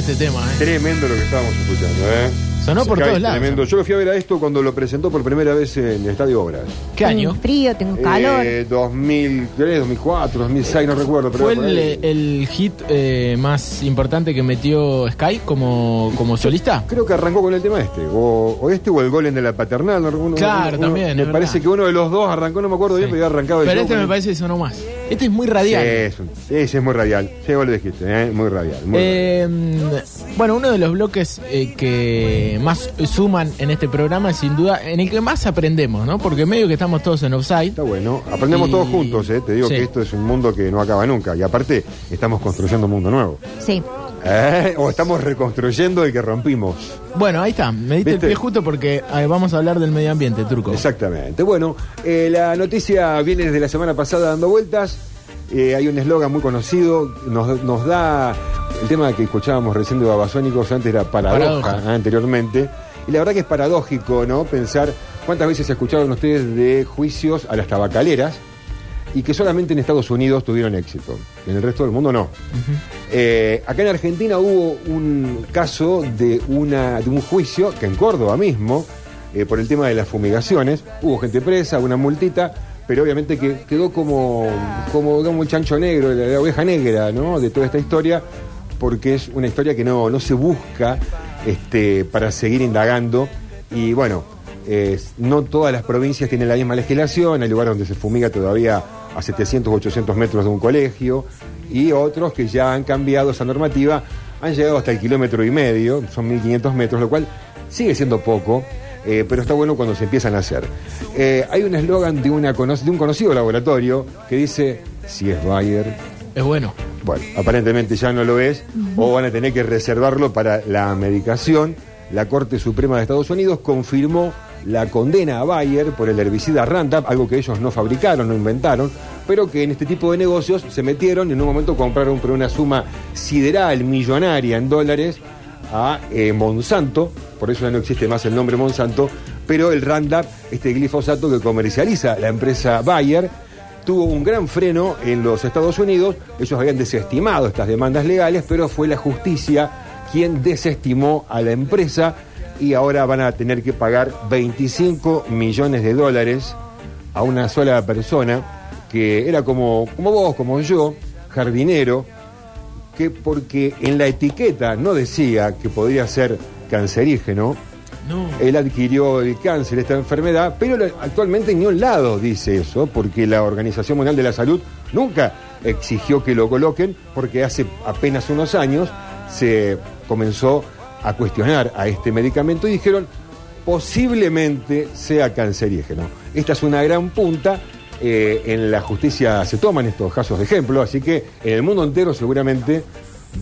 este tema, ¿eh? Tremendo lo que estábamos escuchando, ¿eh? Sonó por todos lados. Tremendo. Yo lo fui a ver a esto cuando lo presentó por primera vez en el Estadio Obras. ¿Qué año? Tengo frío, tengo calor. Eh, 2003, 2004, 2006, no recuerdo. Pero ¿Fue el, hit eh, más importante que metió Sky como, como solista? Creo que arrancó con el tema este, o, o este o el Golem de la Paternal. no recuerdo, Claro, uno- también, Me parece verdad. que uno de los dos arrancó, no me acuerdo bien, Sí. pero había arrancado el Pero este me el- parece que sonó más. Este es muy radial. Sí, es es muy radial. Sí, vos lo dijiste, ¿eh? muy radial. muy radial. Eh, bueno, uno de los bloques eh, más suman en este programa sin duda en el que más aprendemos, ¿no? Porque medio que estamos todos en offside. Está bueno. Aprendemos Y- todos juntos, ¿eh? Te digo Sí. que esto es un mundo que no acaba nunca. Y aparte, estamos construyendo un mundo nuevo. Sí. ¿Eh? O estamos reconstruyendo el que rompimos. Bueno, ahí está. Me diste ¿Viste? el pie justo porque eh, vamos a hablar del medio ambiente, Turco. Exactamente. Bueno, eh, la noticia viene desde la semana pasada dando vueltas. Eh, hay un eslogan muy conocido. Nos, nos da. El tema que escuchábamos recién de Babasónicos antes era paradoja, Paradoja. ah, anteriormente. Y la verdad que es paradójico, ¿no? Pensar cuántas veces escucharon ustedes de juicios a las tabacaleras y que solamente en Estados Unidos tuvieron éxito. En el resto del mundo no. Eh, acá en Argentina hubo un caso de, una, de un juicio, que en Córdoba mismo, eh, por el tema de las fumigaciones, hubo gente presa, una multita, pero obviamente que quedó como, como el chancho negro, la, la oveja negra ¿no? de toda esta historia, porque es una historia que no, no se busca este, para seguir indagando. Y bueno, no todas las provincias tienen la misma legislación, hay lugares donde se fumiga todavía a 700 o 800 metros de un colegio, y otros que ya han cambiado esa normativa, han llegado hasta el kilómetro y medio, son 1500 metros, lo cual sigue siendo poco, eh, pero está bueno cuando se empiezan a hacer. Eh, hay un eslogan de, una cono- de un conocido laboratorio que dice, si es Bayer, Es bueno. bueno, aparentemente ya no lo es, o van a tener que reservarlo para la medicación. La Corte Suprema de Estados Unidos confirmó la condena a Bayer por el herbicida Roundup, algo que ellos no fabricaron, no inventaron, pero que en este tipo de negocios se metieron y en un momento compraron por una suma sideral, millonaria en dólares, a eh, Monsanto, por eso ya no existe más el nombre Monsanto, pero el Roundup, este glifosato que comercializa la empresa Bayer, tuvo un gran freno en los Estados Unidos. Ellos habían desestimado estas demandas legales, pero fue la justicia quien desestimó a la empresa y ahora van a tener que pagar 25 millones de dólares a una sola persona que era como, como vos, como yo, jardinero, que porque en la etiqueta no decía que podría ser cancerígeno, No. él adquirió el cáncer, esta enfermedad, pero actualmente ni un lado dice eso, porque la Organización Mundial de la Salud nunca exigió que lo coloquen, porque hace apenas unos años se comenzó a cuestionar a este medicamento y dijeron posiblemente sea cancerígeno. Esta es una gran punta. Eh, en la justicia se toman estos casos de ejemplo, así que en el mundo entero seguramente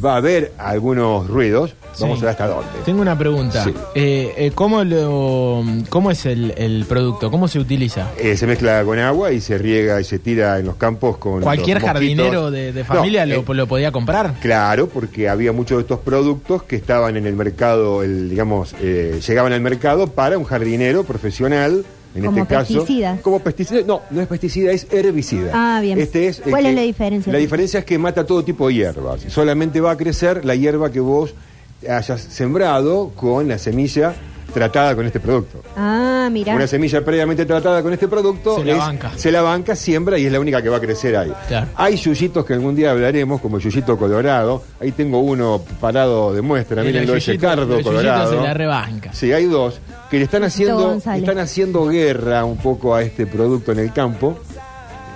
va a haber algunos ruidos. Vamos Sí. a ver hasta dónde. Tengo una pregunta. Sí. Eh, eh, ¿cómo, lo, ¿Cómo es el, el producto? ¿Cómo se utiliza? Eh, se mezcla con agua y se riega y se tira en los campos con. ¿Cualquier jardinero de, de familia No, lo, eh, lo podía comprar? Claro, porque había muchos de estos productos que estaban en el mercado, el, digamos, eh, llegaban al mercado para un jardinero profesional, en Como este caso. pesticida. Como pesticida. No, no es pesticida, es herbicida. Ah, bien. Este es, el ¿Cuál es la diferencia? La diferencia es que mata todo tipo de hierbas. Solamente va a crecer la hierba que vos hayas sembrado con la semilla tratada con este producto. Ah, mira. Una semilla previamente tratada con este producto Se la es- banca. se la banca, siembra y es la única que va a crecer ahí. Claro. Hay yuyitos que algún día hablaremos, como el yuyito colorado. Ahí tengo uno parado de muestra, El mírenlo, ese yuyito- cardo el yuyito colorado. se la rebanca. Sí, hay dos que le están haciendo, están haciendo guerra un poco a este producto en el campo.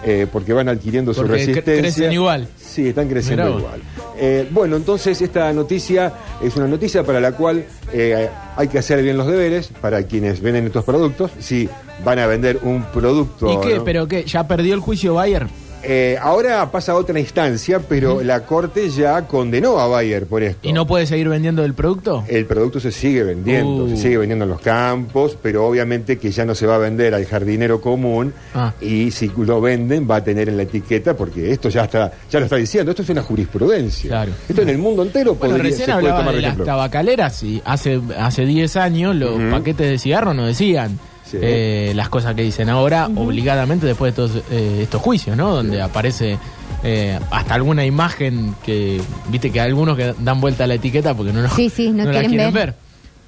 eh, porque van adquiriendo su Porque resistencia. crecen igual. Sí, están creciendo Mirá igual. Eh, bueno, entonces esta noticia es una noticia para la cual eh, hay que hacer bien los deberes para quienes venden estos productos. Si van a vender un producto. ¿Y qué? ¿no? ¿Pero qué? ¿Ya perdió el juicio Bayer? Eh, ahora pasa a otra instancia, pero la corte ya condenó a Bayer por esto. ¿Y no puede seguir vendiendo el producto? El producto se sigue vendiendo, Uh. se sigue vendiendo en los campos, pero obviamente que ya no se va a vender al jardinero común Ah. y si lo venden va a tener en la etiqueta porque esto ya está, ya lo está diciendo, esto es una jurisprudencia. Claro. Esto en el mundo entero Bueno, podría, recién se puede hablaba tomar de de las ejemplo. tabacaleras y hace hace 10 años los paquetes de cigarros no decían Sí. eh, las cosas que dicen ahora obligadamente después de todos eh, estos juicios, ¿no? Donde aparece eh, hasta alguna imagen que, viste que algunos que dan vuelta a la etiqueta porque no, Sí, sí, no la quieren quieren ver. ver.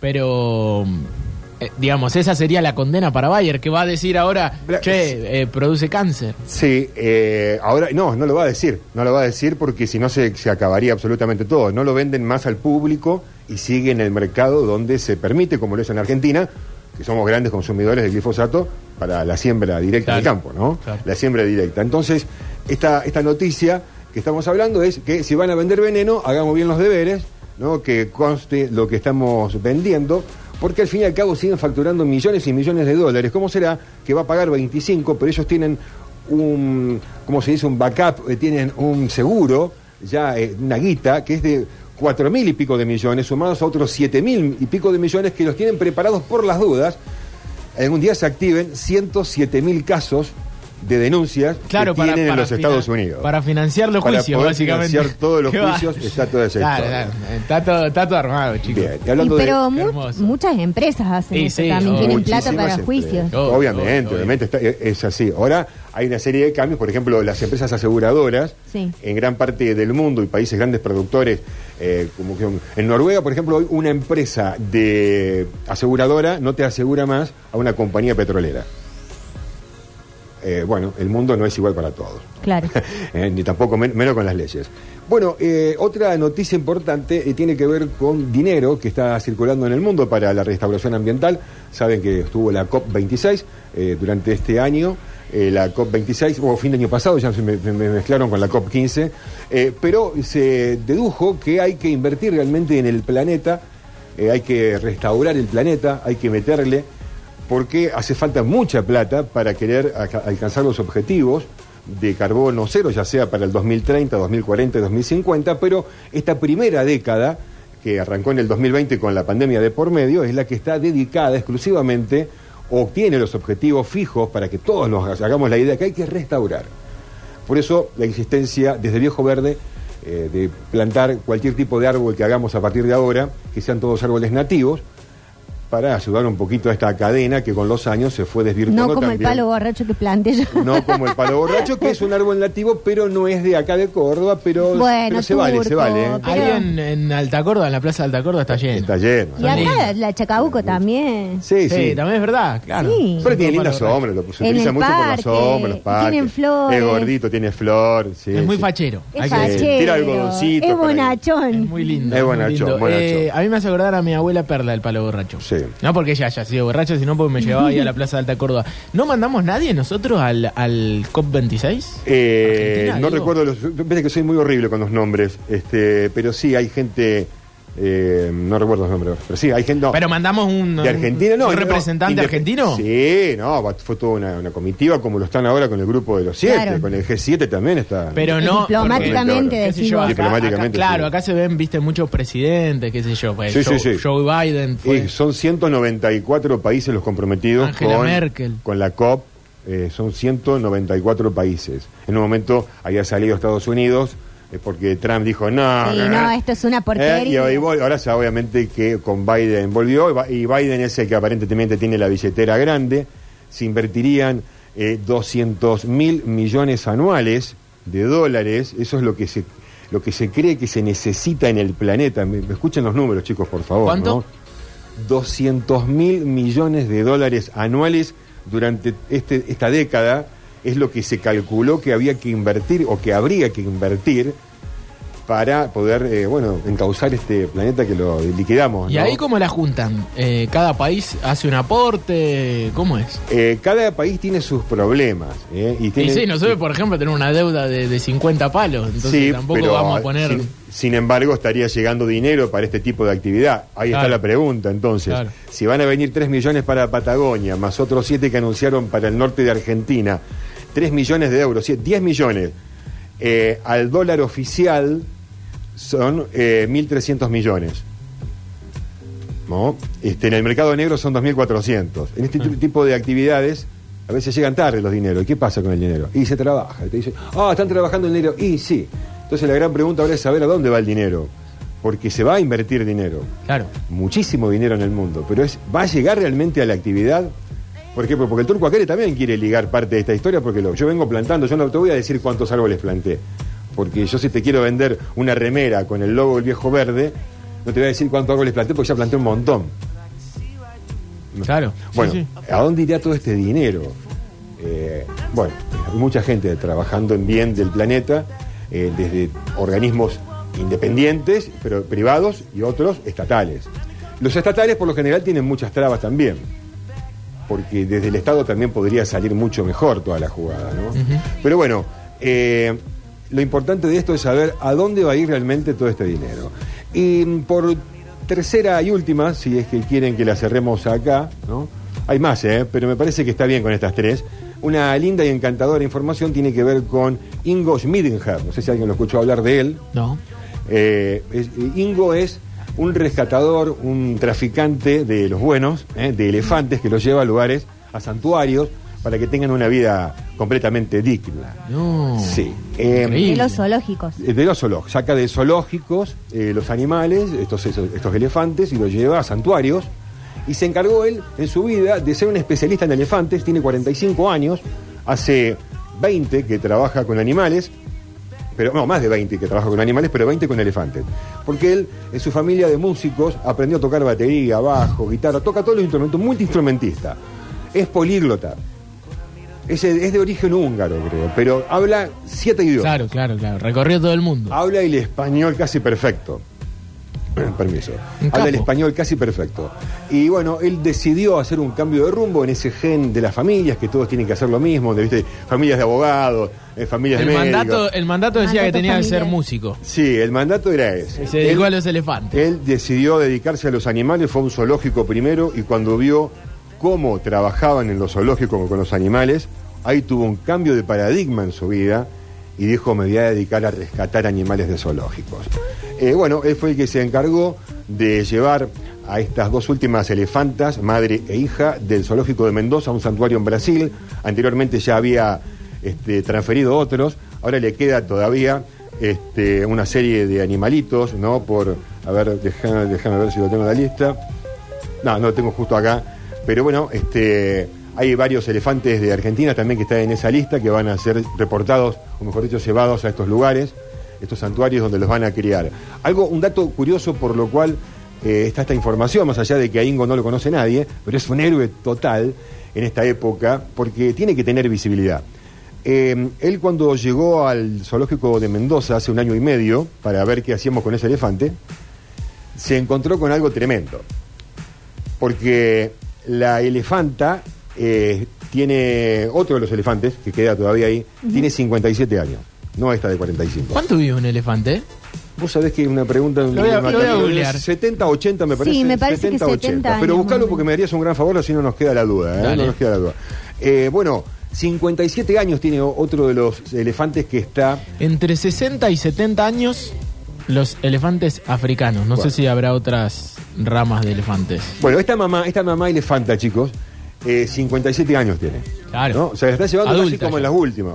Pero, eh, digamos, esa sería la condena para Bayer, que va a decir ahora, Bla- che, eh, produce cáncer. Sí, eh, ahora no, no lo va a decir, no lo va a decir porque si no se, se acabaría absolutamente todo. No lo venden más al público y sigue en el mercado donde se permite, como lo es en Argentina, que somos grandes consumidores de glifosato para la siembra directa Claro, del campo, ¿no? claro. La siembra directa. Entonces, esta, esta noticia que estamos hablando es que si van a vender veneno, hagamos bien los deberes, ¿no? Que conste lo que estamos vendiendo. Porque al fin y al cabo siguen facturando millones y millones de dólares. ¿Cómo será que va a pagar 25, pero ellos tienen un, ¿cómo se dice? Un backup, eh, tienen un seguro, ya eh, una guita, que es de cuatro mil y pico de millones, sumados a otros siete mil y pico de millones que los tienen preparados por las dudas. Algún día se activen 107 mil casos de denuncias Claro, que para, tienen en los Estados Unidos. Para financiar los Para juicios, poder básicamente. financiar todos los juicios, está toda esa Claro, historia. claro, está, todo, está todo armado, chicos. Bien, y Y hablando pero de... mu- Hermoso. muchas empresas hacen Sí, eso sí, también, tienen plata para juicios. Obvio, obviamente, obvio. obviamente está- es así. Ahora hay una serie de cambios, por ejemplo, las empresas aseguradoras Sí. en gran parte del mundo y países grandes productores, eh, como que en Noruega, por ejemplo, hoy una empresa de aseguradora no te asegura más a una compañía petrolera. Eh, bueno, el mundo no es igual para todos. Claro. Eh, ni tampoco men- menos con las leyes. Bueno, eh, otra noticia importante tiene que ver con dinero que está circulando en el mundo para la restauración ambiental. Saben que estuvo la COP26 eh, durante este año. la COP26, o fin de año pasado, ya se me, me- me mezclaron con la COP15, eh, pero se dedujo que hay que invertir realmente en el planeta, hay que restaurar el planeta, hay que meterle porque hace falta mucha plata para querer alcanzar los objetivos de carbono cero, ya sea para el 2030, 2040 y 2050, pero esta primera década, que arrancó en el 2020 con la pandemia de por medio, es la que está dedicada exclusivamente o tiene los objetivos fijos para que todos nos hagamos la idea que hay que restaurar. Por eso la existencia desde Viejo Verde eh, de plantar cualquier tipo de árbol que hagamos a partir de ahora, que sean todos árboles nativos, para ayudar un poquito a esta cadena que con los años se fue desvirtuando No como el palo borracho que planté yo. No como el palo borracho, que es un árbol nativo, pero no es de acá de Córdoba, pero, Bueno, pero se vale, se vale. ¿eh? pero- Ahí en, en Alta Córdoba, en la Plaza de Alta Córdoba, está lleno. Está lleno. Y acá la Chacabuco también. Sí, Sí, sí. también es verdad, claro. Sí. Pero tiene Son linda como sombra, lo, se En utiliza el mucho por la parque, sombra, los parques. tienen flores. Es gordito, tiene flor. sí, Es muy sí. fachero. Es fachero. Tira algodoncito Es bonachón. Es muy lindo. Es bonachón, bonachón. Eh, a mí me hace acordar a mi abuela Perla del palo borracho. Sí. No porque ella haya sido borracha, sino porque me llevaba ahí a la Plaza de Alta Córdoba. ¿No mandamos nadie nosotros al, al COP26? Eh, no digo. recuerdo los. Que soy muy horrible con los nombres, este, pero sí hay gente. Eh, no recuerdo los nombres, pero sí hay gente. no. Pero mandamos un, de Argentina, no. un representante argentino. Sí, no, va- fue toda una, una comitiva como lo están ahora con el grupo de los siete, Claro. con el G7 también está. Pero no. Diplomáticamente, porque, acá- acá- claro, sí. acá se ven, viste, muchos presidentes, qué sé yo. Pues, Sí, Joe, sí, sí. Joe Biden fue. Y son 194 países los comprometidos Angela con, Merkel. con la COP. eh, son 194 países. En un momento había salido Estados Unidos eh, porque Trump dijo no. Sí, no, esto es una Eh, y porquería. hoy vol- ahora ya obviamente que con Biden volvió y Ba- y Biden es el que aparentemente tiene la billetera grande. Se invertirían eh, 200 mil millones anuales de dólares. Eso es lo que se lo que se cree que se necesita en el planeta. Me, me escuchen los números, chicos, por favor. ¿Cuánto? ¿no? 200 mil millones de dólares anuales durante este, esta década es lo que se calculó que había que invertir o que habría que invertir para poder, eh, bueno, encauzar este planeta que lo liquidamos. ¿Y ¿no? ahí cómo la juntan? Eh, ¿Cada país hace un aporte? ¿Cómo es? Eh, cada país tiene sus problemas. ¿eh? Y, Y tiene- sí, nosotros, por ejemplo, tenemos una deuda de, de 50 palos, entonces Sí, tampoco pero, vamos a poner... Sin, sin embargo, estaría llegando dinero para este tipo de actividad. Ahí está la pregunta, entonces. Claro. Si van a venir 3 millones para Patagonia, más otros 7 que anunciaron para el norte de Argentina, 3 millones de euros, sí, 10 millones eh, al dólar oficial son eh, 1.300 millones. ¿No? Este, en el mercado negro son 2.400. En este Ah. tipo de actividades a veces llegan tarde los dineros. ¿Y qué pasa con el dinero? Y se trabaja. Y te dicen, ah, están trabajando el dinero. Y sí. Entonces la gran pregunta ahora es saber a dónde va el dinero. Porque se va a invertir dinero. Claro. Muchísimo dinero en el mundo. Pero es ¿va a llegar realmente a la actividad? ¿Por qué? Porque el turco aquel también quiere ligar parte de esta historia porque lo, yo vengo plantando, yo no te voy a decir cuántos árboles planté. Porque yo si te quiero vender una remera con el logo del viejo verde, no te voy a decir cuánto árboles planté porque ya planté un montón. Claro. Bueno, sí. ¿a dónde iría todo este dinero? Eh, bueno, hay mucha gente trabajando en bien del planeta, eh, desde organismos independientes, pero privados, y otros estatales. Los estatales, por lo general, tienen muchas trabas también, porque desde el Estado también podría salir mucho mejor toda la jugada, ¿no? Pero bueno, eh, lo importante de esto es saber a dónde va a ir realmente todo este dinero. Y por tercera y última, si es que quieren que la cerremos acá, ¿no? Hay más, ¿eh? pero me parece que está bien con estas tres. Una linda y encantadora información tiene que ver con Ingo Schmidenher. No sé si alguien lo escuchó hablar de él. No. Eh, es- Ingo es un rescatador, un traficante de los buenos, ¿eh? de elefantes que los lleva a lugares, a santuarios, para que tengan una vida completamente digna. No. Sí. Eh. De los zoológicos. de los zoológicos, saca de zoológicos eh, los animales, estos, estos, estos elefantes, y los lleva a santuarios. Y se encargó él en su vida de ser un especialista en elefantes, tiene 45 años, hace 20 que trabaja con animales, pero no, más de 20 que trabaja con animales, pero 20 con elefantes. Porque él, en su familia de músicos, aprendió a tocar batería, bajo, guitarra, toca todos los instrumentos, multiinstrumentista. Es políglota. Es, es de origen húngaro, creo, pero habla siete idiomas. Claro, claro, claro. Recorrió todo el mundo. Habla el español casi perfecto. Permiso. Habla el español casi perfecto. Y bueno, él decidió hacer un cambio de rumbo en ese gen de las familias, que todos tienen que hacer lo mismo, de, ¿viste? familias de abogados, eh, familias El de médicos. mandato, el mandato decía Mandato que tenía que ser músico. Sí, el mandato era ese. Y se dedicó Él- a los elefantes. él decidió dedicarse a los animales, fue a un zoológico primero y cuando vio cómo trabajaban en los zoológicos con los animales, ahí tuvo un cambio de paradigma en su vida y dijo me voy a dedicar a rescatar animales de zoológicos. Eh, bueno, él fue el que se encargó de llevar a estas dos últimas elefantas, madre e hija, del zoológico de Mendoza un santuario en Brasil. Anteriormente ya había este, transferido otros, ahora le queda todavía este, una serie de animalitos, ¿no? Por, a ver, déjame, déjame ver si lo tengo en la lista. No, no lo tengo justo acá. Pero bueno, este, hay varios elefantes de Argentina también que están en esa lista que van a ser reportados, o mejor dicho, llevados a estos lugares, estos santuarios donde los van a criar. Algo, un dato curioso por lo cual eh, está esta información, más allá de que a Ingo no lo conoce nadie, pero es un héroe total en esta época porque tiene que tener visibilidad. Eh, él cuando llegó al zoológico de Mendoza hace un año y medio para ver qué hacíamos con ese elefante, se encontró con algo tremendo. Porque la elefanta eh, tiene, otro de los elefantes, que queda todavía ahí, tiene 57 años, no esta de 45. ¿Cuánto vive un elefante? Vos sabés que una pregunta... Lo voy a- lo voy a googlear. 70, 80 me parece. Sí, me parece que 70 Pero años, buscalo porque me harías un gran favor, así no nos queda la duda. ¿eh? No nos queda la duda. Eh, bueno, 57 años tiene otro de los elefantes que está... Entre 60 y 70 años, los elefantes africanos. No Bueno. sé si habrá otras ramas de elefantes. Bueno, esta mamá, esta mamá elefanta, chicos, eh, 57 años tiene. Claro. ¿no? O sea, está llevando Adulta casi como en las últimas.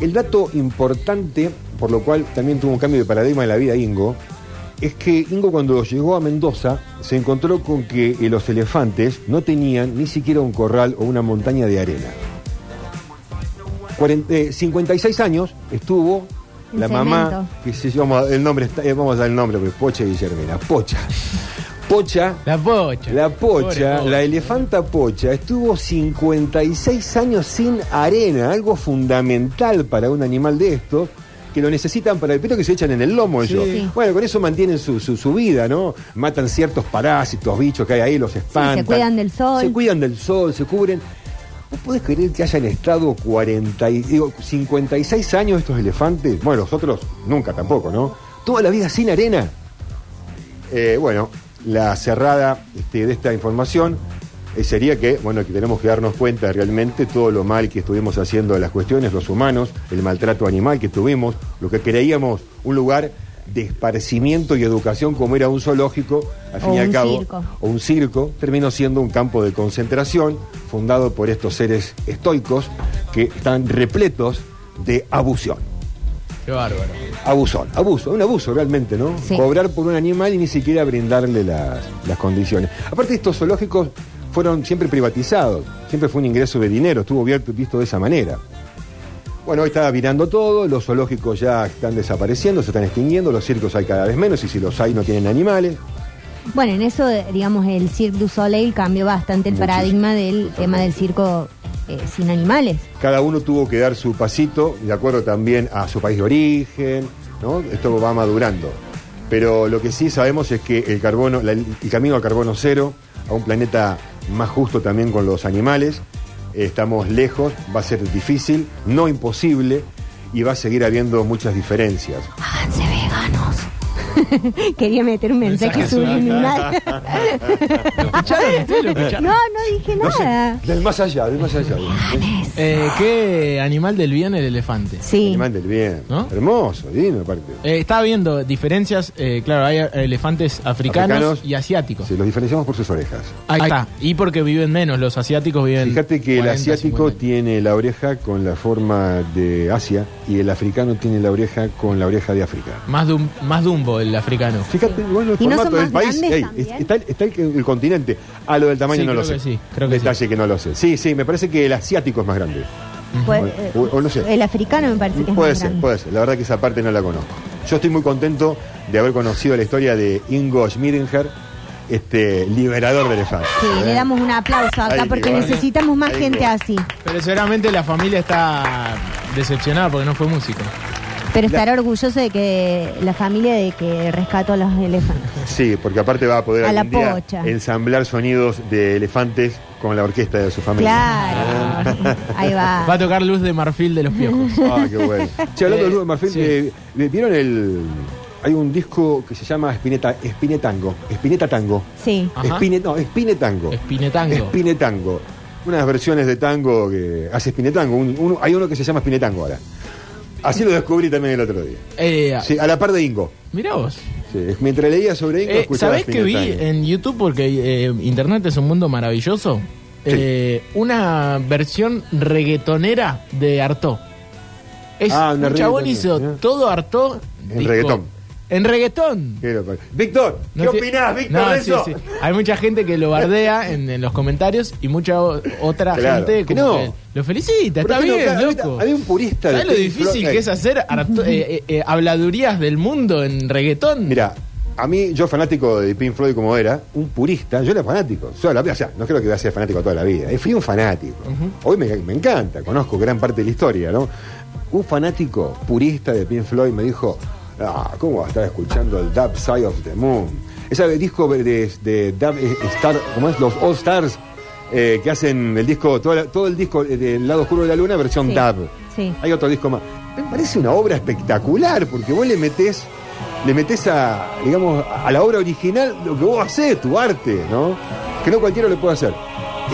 El dato importante, por lo cual también tuvo un cambio de paradigma en la vida Ingo, es que Ingo cuando llegó a Mendoza se encontró con que eh, los elefantes no tenían ni siquiera un corral o una montaña de arena. Cuarenta- eh, 56 años estuvo la mamá, que se llama, el nombre, está- eh, vamos a dar el nombre, porque Pocha y Guillermina, Pocha. Pocha La pocha. la pocha, la elefanta pocha, estuvo 56 años sin arena, algo fundamental para un animal de estos, que lo necesitan para el pelo que se echan en el lomo ellos. Sí. Bueno, con eso mantienen su, su- su vida, ¿no? Matan ciertos parásitos, bichos que hay ahí, los espantan. se cuidan del sol. Se cuidan del sol, se cubren. ¿Vos podés creer que hayan estado 40 y, digo, 56 años estos elefantes? Bueno, los otros nunca tampoco, ¿no? Toda la vida sin arena. Eh, bueno, la cerrada este, de esta información eh, sería que, bueno, que tenemos que darnos cuenta realmente todo lo mal que estuvimos haciendo de las cuestiones, los humanos, el maltrato animal que tuvimos, lo que creíamos un lugar de esparcimiento y educación como era un zoológico, al fin O y al cabo, circo. o un circo, terminó siendo un campo de concentración fundado por estos seres estoicos que están repletos de abusión. Qué bárbaro. Abusón, abuso, un abuso realmente, ¿no? Sí. Cobrar por un animal y ni siquiera brindarle las, las condiciones. Aparte, estos zoológicos fueron siempre privatizados, siempre fue un ingreso de dinero, estuvo abierto, visto de esa manera. Bueno, hoy está virando todo, los zoológicos ya están desapareciendo, se están extinguiendo, los circos hay cada vez menos y si los hay no tienen animales. Bueno, en eso, digamos, el Cirque du Soleil cambió bastante el Muchísimo. paradigma del tema del circo eh, sin animales. Cada uno tuvo que dar su pasito, de acuerdo también a su país de origen, ¿no? Esto va madurando. Pero lo que sí sabemos es que el carbono, la- el camino al carbono cero, a un planeta más justo también con los animales, eh, estamos lejos, va a ser difícil, no imposible, y va a seguir habiendo muchas diferencias. Quería meter un mensaje Mensaje subliminal. ¿Lo escucharon? ¿Ustedes lo escucharon? no, no dije No sé, nada. del más allá, del más allá. Eh, ¿Qué animal del bien el elefante? Sí. Animal del bien. ¿No? Hermoso, divino aparte. Eh, estaba viendo diferencias, eh, claro, hay elefantes africanos, Africanos. y asiáticos. Sí, los diferenciamos por sus orejas. Ahí está. Y porque viven menos, los asiáticos viven. Fíjate que el 40, asiático 50. tiene la oreja con la forma de Asia y el africano tiene la oreja con la oreja de África. Más, dum- más dumbo el africano. Fíjate, bueno, el ¿Y no formato son del más país. grandes ey, también? es- está, el- está el, el continente. Ah, lo del tamaño Sí, no lo creo sé. que sí, creo que Detalle que no lo sé. Sí, sí, me parece que el asiático es más grande. O- eh, o no sé. El africano me parece que es Puede más ser, grande. puede ser. La verdad que esa parte no la conozco. Yo estoy muy contento de haber conocido la historia de Ingo Schmidinger, este liberador de elefantes. Sí, le damos un aplauso acá Ahí, porque necesitamos más Ahí, gente así. Pero seguramente la familia está decepcionada porque no fue músico. Pero estará orgulloso de que la familia de que rescató a los elefantes. Sí, porque aparte va a poder A la día ensamblar sonidos de elefantes con la orquesta de su familia. Claro. Ahí Va a va. tocar Luz de Marfil de los Piojos. Ah, qué bueno. Che, hablando de Luz de Marfil, Sí. eh, ¿vieron el...? Hay un disco que se llama Spinetta, Spinetango. Spinetta Tango. Sí. Spine, no, Spinetango. Espinetango. Spinetango. Unas versiones de tango que hace Spinetango. Un- uno- hay uno que se llama Spinetango ahora. Así lo descubrí también el otro día. Eh, Sí, a la par de Ingo. Mirá vos. Sí, mientras leía sobre Ingo, Eh, escuchaba ¿Sabés que vi en YouTube? Porque eh, Internet es un mundo maravilloso. Sí. Eh, una versión reggaetonera de Artó. Es Ah, un chabón hizo todo Artó. En reggaetón. En reggaetón. Víctor, ¿qué No opinás, Víctor, No, de sí, eso? sí. Hay mucha gente que lo bardea en, en los comentarios y mucha o- otra Claro, gente como no. que lo felicita. Está bien, claro, loco. Había un purista ¿Sabes lo Pink difícil Floyd? que es hacer harto- eh, eh, eh, habladurías del mundo en reggaetón? Mira, a mí, yo fanático de Pink Floyd como era, un purista, yo era fanático. Toda la o sea, no creo que voy a ser fanático toda la vida. eh, Fui un fanático. Hoy me, me encanta, conozco gran parte de la historia, ¿no? Un fanático purista de Pink Floyd me dijo, ah, ¿cómo va a estar escuchando el Dark Side of the Moon? Ese disco de, de Dark Star, ¿cómo es? Los All Stars, eh, que hacen el disco, todo, el disco eh, del lado oscuro de la luna, versión Sí, dub. sí. Hay otro disco más. Me parece una obra espectacular, porque vos le metés, le metés a, digamos, a la obra original lo que vos hacés, tu arte, ¿no? Que no cualquiera lo puede hacer.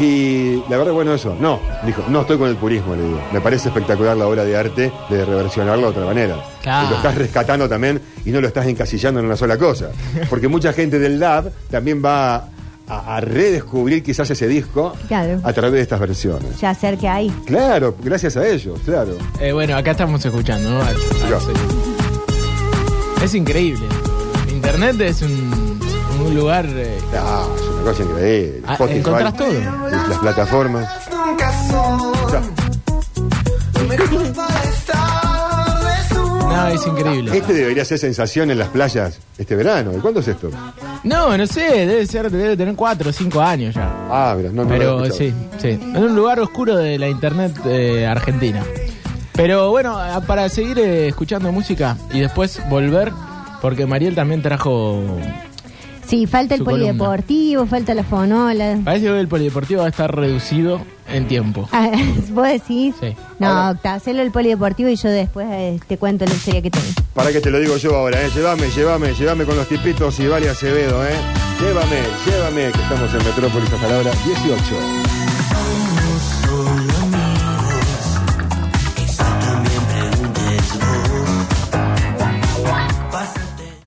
Y la verdad, bueno, eso, no, dijo, no estoy con el purismo, le digo. Me parece espectacular la obra de arte de reversionarla de otra manera. Claro. Y lo estás rescatando también y no lo estás encasillando en una sola cosa. Porque mucha gente del lab también va a, a redescubrir quizás ese disco Claro. a través de estas versiones. Ya acerca ahí. Claro, gracias a ellos, claro. Eh, bueno, acá estamos escuchando, ¿no? Es increíble. Internet es un, un lugar... eh, Ah, una cosa increíble. Ah, Spotify, encontrás todo. Las plataformas. Lo no, es increíble. Este debería ser sensación en las playas este verano. ¿Y cuándo es esto? No, no sé, debe ser, debe tener cuatro o cinco años ya. Ah, mira, no, no lo Pero he sí, sí. Es un lugar oscuro de la internet eh, argentina. Pero bueno, para seguir eh, escuchando música y después volver, porque Mariel también trajo. Sí, falta el Su columna. polideportivo, falta la fonola. Parece que el polideportivo va a estar reducido en tiempo. Ah, ¿Vos decís? Sí. No, Ahora- Octa, hacelo el polideportivo y yo después eh, te cuento la historia que tengo. Para que te lo digo yo ahora, ¿eh? Llévame, llévame, llévame con los tipitos y Vale Acevedo, ¿eh? Llévame, llévame, que estamos en Metrópolis hasta la hora 18. Solo